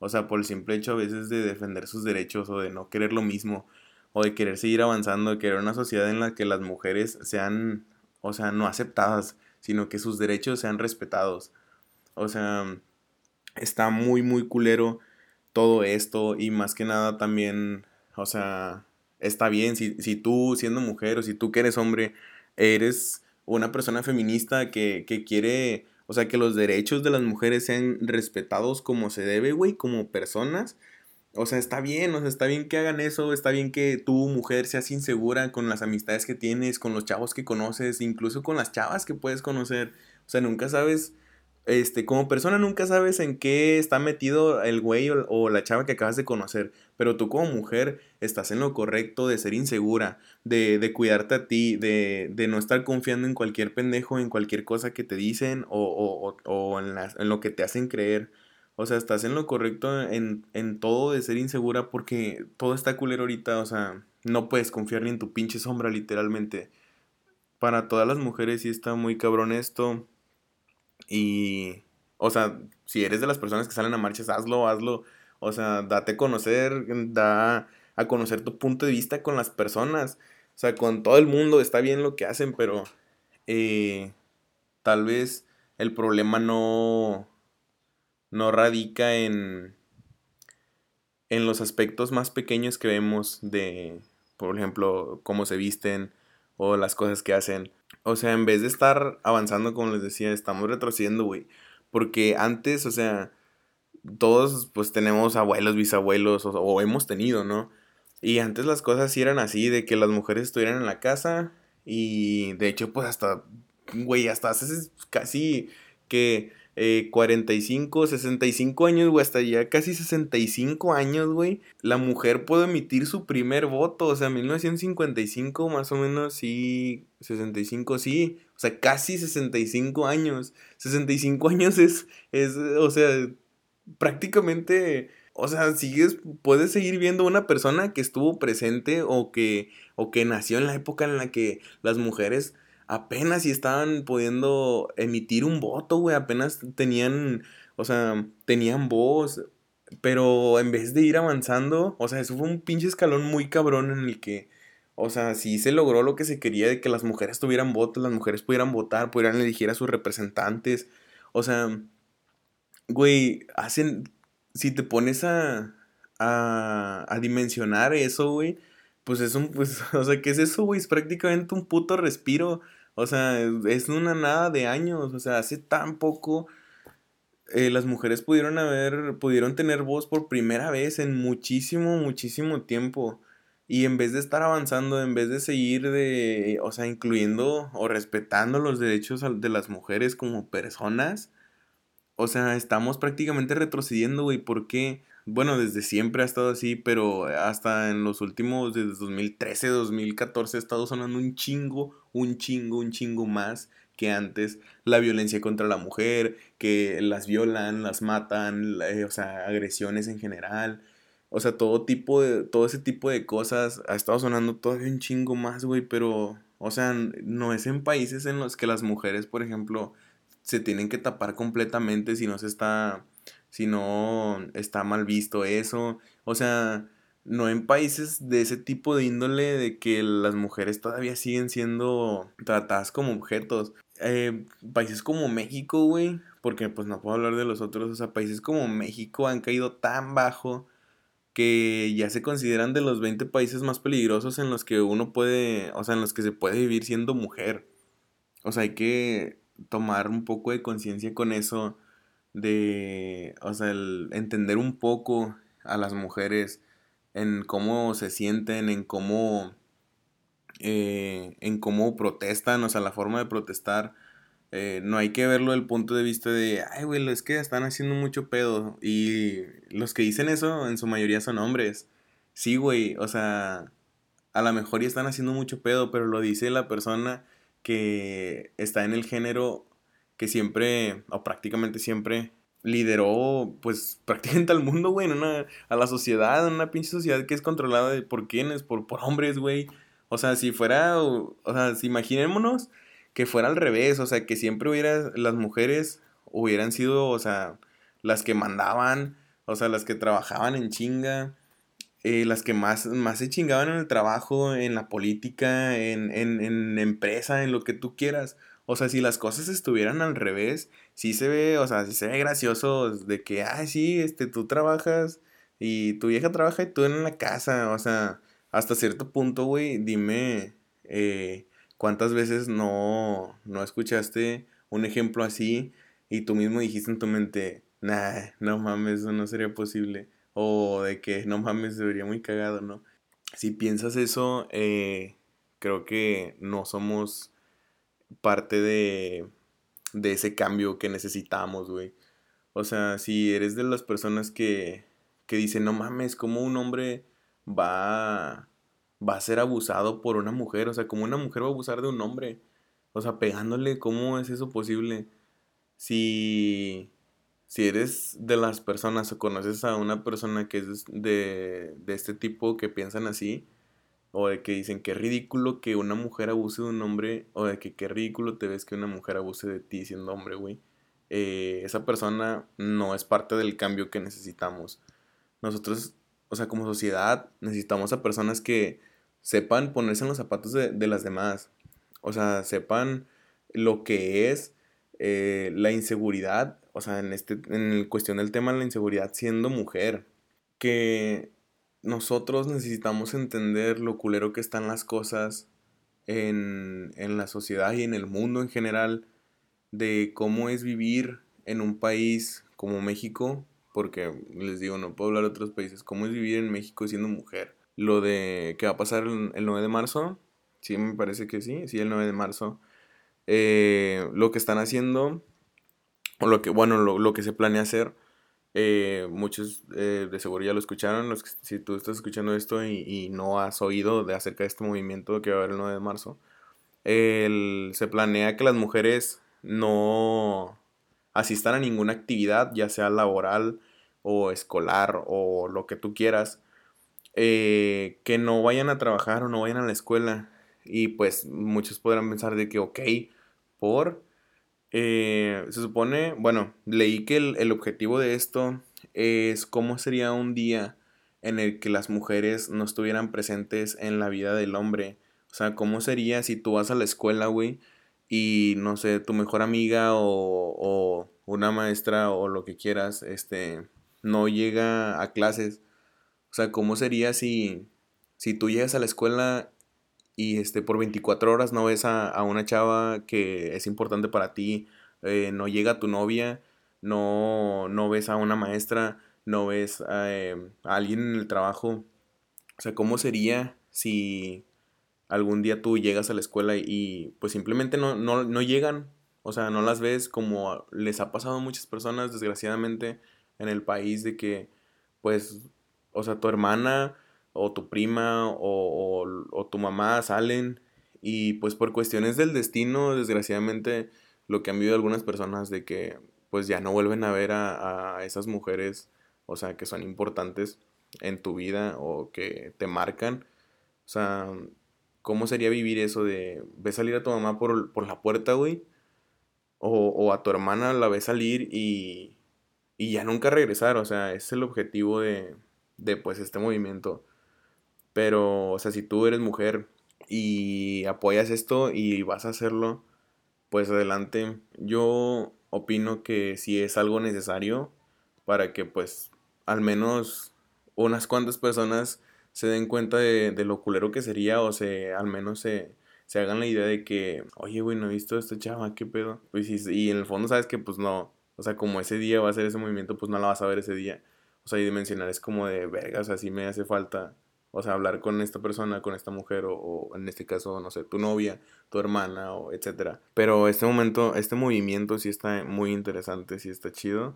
O sea, por el simple hecho a veces de defender sus derechos o de no querer lo mismo. O de querer seguir avanzando, de querer una sociedad en la que las mujeres sean, o sea, no aceptadas, sino que sus derechos sean respetados. O sea, está muy, muy culero todo esto y más que nada también, o sea, está bien si, si tú siendo mujer o si tú que eres hombre, eres una persona feminista que, que quiere, o sea, que los derechos de las mujeres sean respetados como se debe, güey, como personas. O sea, está bien, o sea, está bien que hagan eso, está bien que tú, mujer, seas insegura con las amistades que tienes, con los chavos que conoces, incluso con las chavas que puedes conocer. O sea, nunca sabes este, como persona nunca sabes en qué está metido el güey o, la chava que acabas de conocer, pero tú como mujer estás en lo correcto de ser insegura, de, de cuidarte a ti, de, de, no estar confiando en cualquier pendejo, en cualquier cosa que te dicen o, o, o en, en, lo que te hacen creer. O sea, estás en lo correcto en, en todo de ser insegura porque todo está culero ahorita, o sea, no puedes confiar ni en tu pinche sombra literalmente. Para todas las mujeres sí está muy cabrón esto y, o sea, si eres de las personas que salen a marchas, hazlo, hazlo. O sea, date a conocer, da a conocer tu punto de vista con las personas. O sea, con todo el mundo está bien lo que hacen, pero eh, tal vez el problema no, no radica en, en los aspectos más pequeños que vemos de, por ejemplo, cómo se visten o las cosas que hacen. O sea, en vez de estar avanzando, como les decía, estamos retrocediendo, güey. Porque antes, o sea, todos pues tenemos abuelos, bisabuelos, o, hemos tenido, ¿no? Y antes las cosas sí eran así, de que las mujeres estuvieran en la casa y de hecho pues hasta, güey, hasta hace casi que 45, 65 años, güey, hasta ya casi 65 años, güey, la mujer puede emitir su primer voto, o sea, 1955 más o menos, sí, 65, sí, o sea, casi 65 años, 65 años es, es, o sea, prácticamente... O sea, sigues, puedes seguir viendo una persona que estuvo presente o que, o que nació en la época en la que las mujeres apenas si estaban pudiendo emitir un voto, güey, apenas tenían, o sea, tenían voz, pero en vez de ir avanzando, o sea, eso fue un pinche escalón muy cabrón en el que, o sea, sí se logró lo que se quería de que las mujeres tuvieran votos, las mujeres pudieran votar, pudieran elegir a sus representantes, o sea, güey, hacen, si te pones a, a, a dimensionar eso, güey, pues es un, pues, [LAUGHS] o sea, ¿qué es eso, güey? Es prácticamente un puto respiro o sea, es una nada de años. O sea, hace tan poco eh, las mujeres pudieron haber, pudieron tener voz por primera vez en muchísimo, muchísimo tiempo. Y en vez de estar avanzando, en vez de seguir de, o sea, incluyendo o respetando los derechos de las mujeres como personas, o sea, estamos prácticamente retrocediendo, güey. ¿Por qué? Bueno, desde siempre ha estado así, pero hasta en los últimos, desde 2013, 2014, ha estado sonando un chingo, un chingo, un chingo más que antes. La violencia contra la mujer, que las violan, las matan, eh, o sea, agresiones en general. O sea, todo tipo de, todo ese tipo de cosas ha estado sonando todavía un chingo más, güey, pero, o sea, no es en países en los que las mujeres, por ejemplo, se tienen que tapar completamente si no se está si no está mal visto eso. O sea, no en países de ese tipo de índole de que las mujeres todavía siguen siendo tratadas como objetos. Eh, países como México, güey, porque pues no puedo hablar de los otros, o sea, países como México han caído tan bajo que ya se consideran de los 20 países más peligrosos en los que uno puede, o sea, en los que se puede vivir siendo mujer. O sea, hay que tomar un poco de conciencia con eso de, o sea, el entender un poco a las mujeres en cómo se sienten, en cómo, eh, en cómo protestan, o sea, la forma de protestar. Eh, no hay que verlo del punto de vista de, ay, güey, es que están haciendo mucho pedo. Y los que dicen eso en su mayoría son hombres. Sí, güey, o sea, a lo mejor ya están haciendo mucho pedo, pero lo dice la persona que está en el género que siempre, o prácticamente siempre, lideró, pues, [LAUGHS] prácticamente al mundo, güey, a la sociedad, en una pinche sociedad que es controlada por quiénes, por, por hombres, güey. O sea, si fuera, o, sea, si imaginémonos que fuera al revés, o sea, que siempre hubiera, las mujeres hubieran sido, o sea, las que mandaban, o sea, las que trabajaban en chinga, eh, las que más, más se chingaban en el trabajo, en la política, en, en, en empresa, en lo que tú quieras. O sea, si las cosas estuvieran al revés, sí se ve, o sea, sí se ve gracioso de que, ay, sí, este, tú trabajas y tu vieja trabaja y tú en la casa. O sea, hasta cierto punto, güey, dime eh, cuántas veces no, no escuchaste un ejemplo así y tú mismo dijiste en tu mente, nah, no mames, eso no sería posible. O de que, no mames, se vería muy cagado, ¿no? Si piensas eso, eh, creo que no somos parte de, de ese cambio que necesitamos, güey. O sea, si eres de las personas que, que dicen, no mames, ¿cómo un hombre va, va a ser abusado por una mujer? O sea, ¿cómo una mujer va a abusar de un hombre? O sea, pegándole, ¿cómo es eso posible? Si, si eres de las personas o conoces a una persona que es de, de este tipo que piensan así, o de que dicen que ridículo que una mujer abuse de un hombre, o de que qué ridículo te ves que una mujer abuse de ti siendo hombre, güey. Eh, esa persona no es parte del cambio que necesitamos. Nosotros, o sea, como sociedad, necesitamos a personas que sepan ponerse en los zapatos de, las demás. O sea, sepan lo que es eh, la inseguridad, o sea, en, este, en cuestión del tema de la inseguridad siendo mujer. Que nosotros necesitamos entender lo culero que están las cosas en, en, la sociedad y en el mundo en general, de cómo es vivir en un país como México, porque les digo, no puedo hablar de otros países, cómo es vivir en México siendo mujer. Lo de que va a pasar el, 9 de marzo, sí, me parece que sí, sí, el 9 de marzo. Eh, lo que están haciendo o lo que, bueno, lo, que se planea hacer. Eh, muchos eh, de seguro ya lo escucharon. Los si tú estás escuchando esto y, no has oído de acerca de este movimiento que va a haber el 9 de marzo, se planea que las mujeres no asistan a ninguna actividad, ya sea laboral o escolar o lo que tú quieras, eh, que no vayan a trabajar o no vayan a la escuela. Y pues muchos podrán pensar de que, ok, por... Eh, se supone, bueno, leí que el, el objetivo de esto es cómo sería un día en el que las mujeres no estuvieran presentes en la vida del hombre. O sea, ¿cómo sería si tú vas a la escuela, güey, y no sé, tu mejor amiga o, una maestra o lo que quieras, este, no llega a clases. O sea, ¿cómo sería si, si tú llegas a la escuela y este, por 24 horas no ves a, una chava que es importante para ti, eh, no llega tu novia, no, no ves a una maestra, no ves eh, a alguien en el trabajo? O sea, ¿cómo sería si algún día tú llegas a la escuela y pues simplemente no, no, llegan, o sea, no las ves como les ha pasado a muchas personas, desgraciadamente, en el país, de que, pues, o sea, tu hermana o tu prima o, o, tu mamá salen y pues por cuestiones del destino, desgraciadamente, lo que han vivido algunas personas de que pues ya no vuelven a ver a, a esas mujeres, o sea, que son importantes en tu vida o que te marcan. O sea, ¿Cómo sería vivir eso de ves salir a tu mamá por, por la puerta, güey? O, o, a tu hermana la ves salir y, y ya nunca regresar. O sea, es el objetivo de, de pues este movimiento. Pero, o sea, si tú eres mujer y apoyas esto y vas a hacerlo, pues adelante. Yo opino que si es algo necesario para que pues al menos unas cuantas personas se den cuenta de, lo culero que sería o se al menos se, se hagan la idea de que, oye, güey, no he visto a esta chava, qué pedo. Pues y, y en el fondo sabes que pues no, o sea, como ese día va a ser ese movimiento, pues no la vas a ver ese día. O sea, y dimensionar es como de, verga, o sea, sí me hace falta, o sea, hablar con esta persona, con esta mujer, o, o en este caso, no sé, tu novia, tu hermana, o etcétera. Pero este momento, este movimiento sí está muy interesante, sí está chido.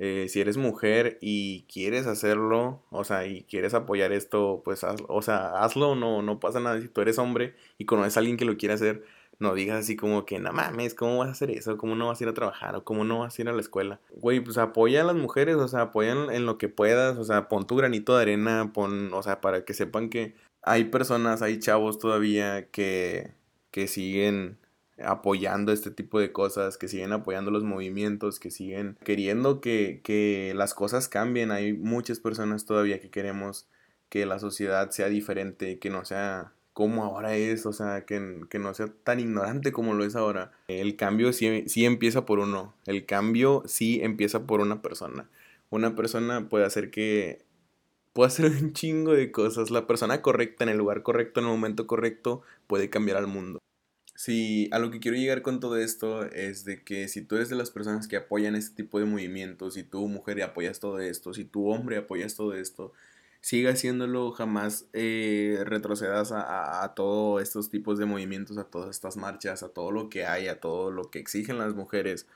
Eh, si eres mujer y quieres hacerlo, o sea, y quieres apoyar esto, pues hazlo, o sea, hazlo, no, no pasa nada. Si tú eres hombre y conoces a alguien que lo quiere hacer, no digas así como que, no mames, ¿cómo vas a hacer eso? ¿Cómo no vas a ir a trabajar? ¿O cómo no vas a ir a la escuela? Güey, pues apoya a las mujeres, o sea, apoya en lo que puedas, o sea, pon tu granito de arena, pon, o sea, para que sepan que hay personas, hay chavos todavía que, que siguen apoyando este tipo de cosas, que siguen apoyando los movimientos, que siguen queriendo que, que las cosas cambien. Hay muchas personas todavía que queremos que la sociedad sea diferente, que no sea como ahora es, o sea, que, que, no sea tan ignorante como lo es ahora. El cambio sí, sí, empieza por uno, el cambio sí empieza por una persona. Una persona puede hacer que, puede hacer [LAUGHS] un chingo de cosas. La persona correcta en el lugar correcto, en el momento correcto, puede cambiar al mundo. Sí, a lo que quiero llegar con todo esto es de que si tú eres de las personas que apoyan este tipo de movimientos, si tú mujer apoyas todo esto, si tú hombre apoyas todo esto, siga haciéndolo, jamás eh, retrocedas a, a, todos estos tipos de movimientos, a todas estas marchas, a todo lo que hay, a todo lo que exigen las mujeres.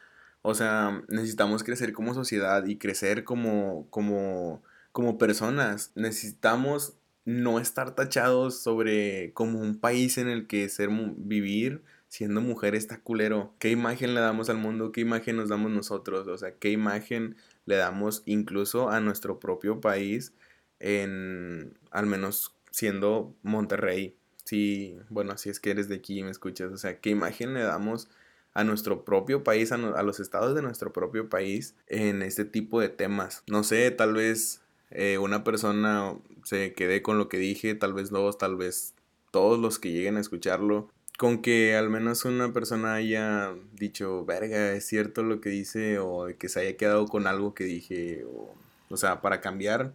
O sea, necesitamos crecer como sociedad y crecer como, como, como personas. Necesitamos no estar tachados sobre como un país en el que ser vivir siendo mujer está culero. ¿Qué imagen le damos al mundo? ¿Qué imagen nos damos nosotros? O sea, ¿qué imagen le damos incluso a nuestro propio país en al menos siendo Monterrey? Sí, bueno, si es que eres de aquí y me escuchas, o sea, ¿qué imagen le damos a nuestro propio país, a, los estados de nuestro propio país en este tipo de temas? No sé, tal vez eh, una persona se quede con lo que dije, tal vez dos, tal vez todos los que lleguen a escucharlo, con que al menos una persona haya dicho, verga, es cierto lo que dice, o que se haya quedado con algo que dije, o, o sea, para cambiar,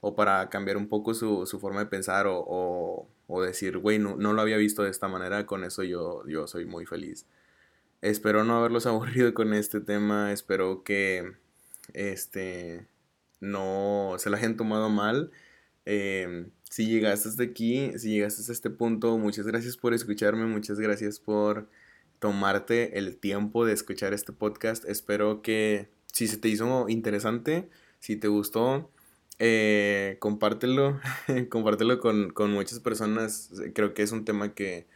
o para cambiar un poco su, su forma de pensar, o, o, decir, güey, no, no, lo había visto de esta manera, con eso yo, yo soy muy feliz. Espero no haberlos [LAUGHS] aburrido con este tema, espero que, este, no se la hayan tomado mal. Em, si llegaste hasta aquí, si llegaste hasta este punto, muchas gracias por escucharme, muchas gracias por tomarte el tiempo de escuchar este podcast. Espero que si se te hizo interesante, si te gustó, eh, compártelo, [LAUGHS] compártelo con, muchas personas. Creo que es un tema que,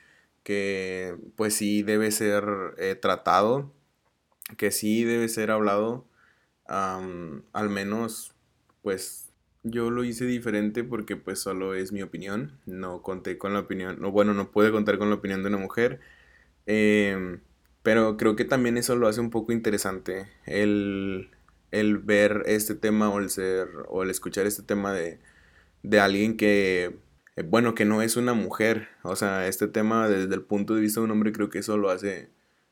que pues sí debe ser eh, tratado, que sí debe ser hablado. al menos, pues yo lo hice diferente porque pues solo es mi opinión. No conté con la opinión, no, bueno, no pude contar con la opinión de una mujer. Em, pero creo que también eso lo hace un poco interesante. El, el ver este tema o el ser o el escuchar este tema de, de alguien que eh, bueno que no es una mujer o sea este tema desde el punto de vista de un hombre creo que eso lo hace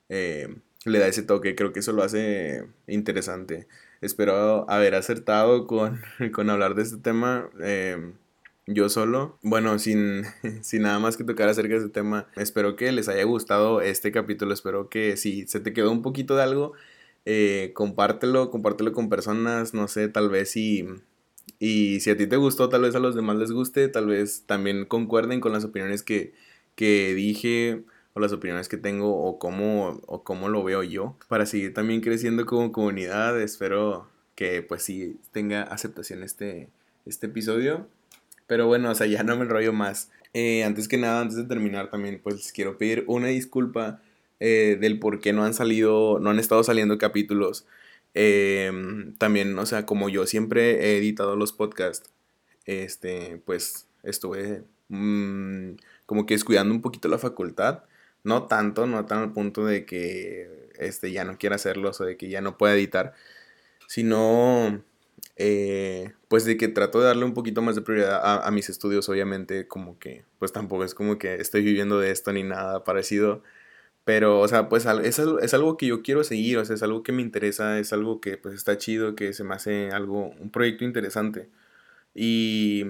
eh, le da ese toque creo que eso lo hace interesante espero haber acertado con, [LAUGHS] con hablar de este tema eh, yo solo. Bueno, sin, [LAUGHS] sin nada más que tocar acerca de este tema, espero que les haya gustado este capítulo. Espero que si se te quedó un poquito de algo, eh, compártelo, compártelo con personas, no sé, tal vez si... Y si a ti te gustó, tal vez a los demás les guste, tal vez también concuerden con las opiniones que, que dije o las opiniones que tengo o cómo, o cómo lo veo yo. Para seguir también creciendo como comunidad, espero que pues sí tenga aceptación este, este episodio. Pero bueno, o sea, ya no me enrollo más. Eh, antes que nada, antes de terminar también, pues les quiero pedir una disculpa eh, del por qué no han salido, no han estado saliendo capítulos. Em, también, o sea, como yo siempre he editado los podcasts, este, pues estuve mm, como que descuidando un poquito la facultad. No tanto, no tan al punto de que este, ya no quiera hacerlos o de que ya no pueda editar, sino eh, pues de que trato de darle un poquito más de prioridad a, mis estudios, obviamente, como que, pues tampoco es como que estoy viviendo de esto ni nada parecido. Pero, o sea, pues es, es algo que yo quiero seguir, o sea, es algo que me interesa, es algo que pues está chido, que se me hace algo, un proyecto interesante. Y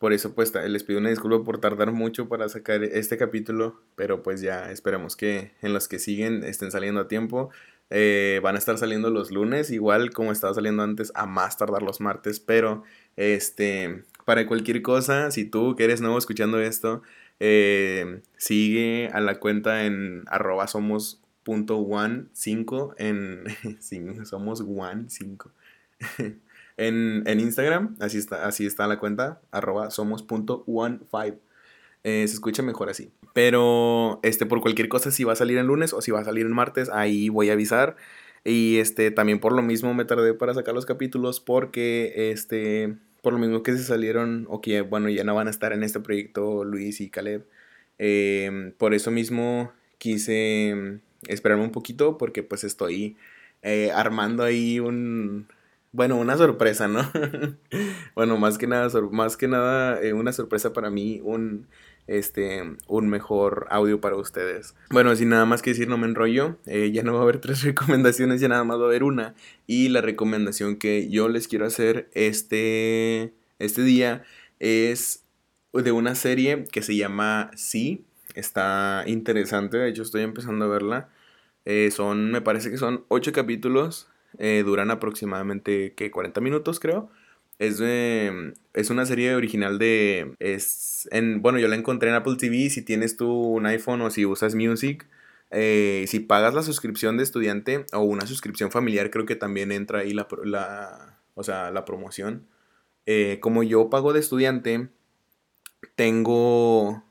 por eso pues les pido una disculpa por tardar mucho para sacar este capítulo, pero pues ya esperamos que en los que siguen estén saliendo a tiempo. Eh, van a estar saliendo los lunes, igual como estaba saliendo antes, a más tardar los martes, pero este, para cualquier cosa, si tú que eres nuevo escuchando esto, eh, sigue a la cuenta en arroba somos punto one cinco en [LAUGHS] somos one cinco. [LAUGHS] En, en, Instagram así está así está la cuenta arroba somos punto one five. Eh, se escucha mejor así. Pero este por cualquier cosa si va a salir el lunes o si va a salir el martes ahí voy a avisar. Y este también por lo mismo me tardé para sacar los capítulos porque este por lo mismo que se salieron o que, bueno, ya no van a estar en este proyecto Luis y Caleb. Em, por eso mismo quise em, esperarme un poquito porque pues estoy eh, armando ahí un, bueno, una sorpresa, ¿no? [LAUGHS] bueno, más que nada, más que nada eh, una sorpresa para mí, un este, un mejor audio para ustedes. Bueno, sin nada más que decir, no me enrollo. Eh, ya no va a haber [LAUGHS] tres recomendaciones, ya nada más va a haber una. Y la recomendación que yo les quiero hacer este, este día es de una serie que se llama Sí. Está interesante, de hecho estoy empezando a verla. Eh, son, me parece que son ocho capítulos. Eh, duran aproximadamente, ¿qué? 40 minutos creo. Es, es una serie original de... Es en, bueno, yo la encontré en Apple TV. Si tienes tú un iPhone o si usas Music, eh, si pagas la suscripción de estudiante o una suscripción familiar, creo que también entra ahí la, la, o sea, la promoción. Eh, como yo pago de estudiante, tengo,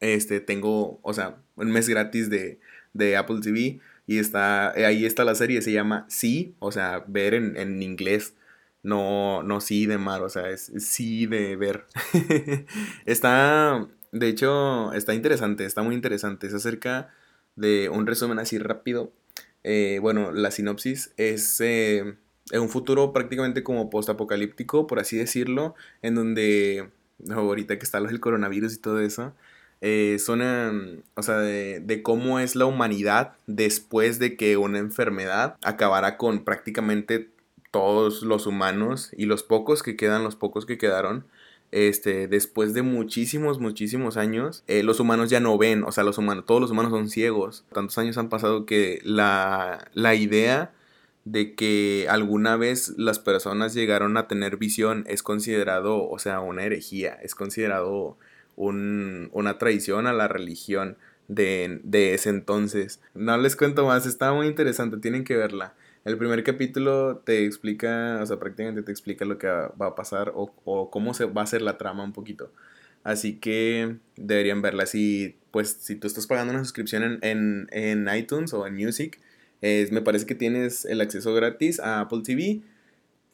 este, tengo, o sea, un mes gratis de, de Apple TV y está, ahí está la serie, se llama Sí, o sea, ver en, en inglés no, no sí de mar, o sea, es, sí de ver. [LAUGHS] está, de hecho, está interesante, está muy interesante. Es acerca de un resumen así rápido. Eh, bueno, la sinopsis es eh, un futuro prácticamente como post-apocalíptico, por así decirlo, en donde, ahorita que está el coronavirus y todo eso, eh, son, o sea, de, de, cómo es la humanidad después de que una enfermedad acabara con prácticamente todos los humanos y los pocos que quedan, los pocos que quedaron, este, después de muchísimos, muchísimos años, eh, los humanos ya no ven, o sea, los humanos, todos los humanos son ciegos. Tantos años han pasado que la, la idea de que alguna vez las personas llegaron a tener visión es considerado, o sea, una herejía, es considerado un, una traición a la religión. de, de ese entonces. No les cuento más, está muy interesante, tienen que verla. El primer capítulo te explica, o sea, prácticamente te explica lo que va a pasar o, o cómo se va a hacer la trama un poquito. Así que deberían verla. Si, pues, si tú estás pagando una suscripción en, en, iTunes o en Music, me parece que tienes el acceso gratis a Apple TV.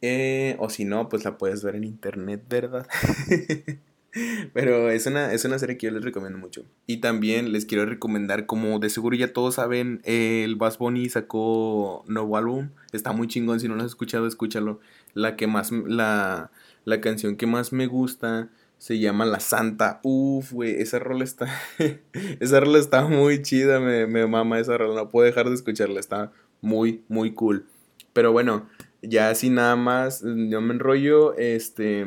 Eh, o si no, pues la puedes ver en internet, ¿verdad? [LAUGHS] [LAUGHS] Pero es una, es una serie que yo les recomiendo mucho. Y también les quiero recomendar, como de seguro ya todos saben, el Bass Bunny sacó nuevo álbum. Está muy chingón, si no lo has escuchado, escúchalo. La que más, la, la canción que más me gusta se llama La Santa. Uf, güey, esa rola está. [LAUGHS] esa rola está muy chida, me, me mama esa rola. No puedo dejar de escucharla, está muy, muy cool. Pero bueno, ya así nada más, yo me enrollo. Este.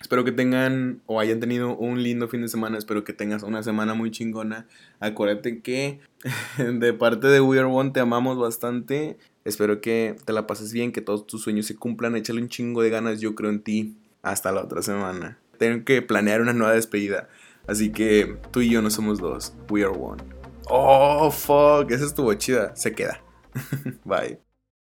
Espero que tengan o hayan tenido un lindo fin de semana. Espero que tengas una semana muy chingona. Acuérdate que [LAUGHS] de parte de We Are One te amamos bastante. Espero que te la pases bien, que todos tus sueños se cumplan. Échale un chingo de ganas, yo creo en ti. Hasta la otra semana tengo que planear una nueva despedida. Así que tú y yo no somos dos. We are one. Oh, fuck. Esa estuvo chida. Se queda. [LAUGHS] Bye.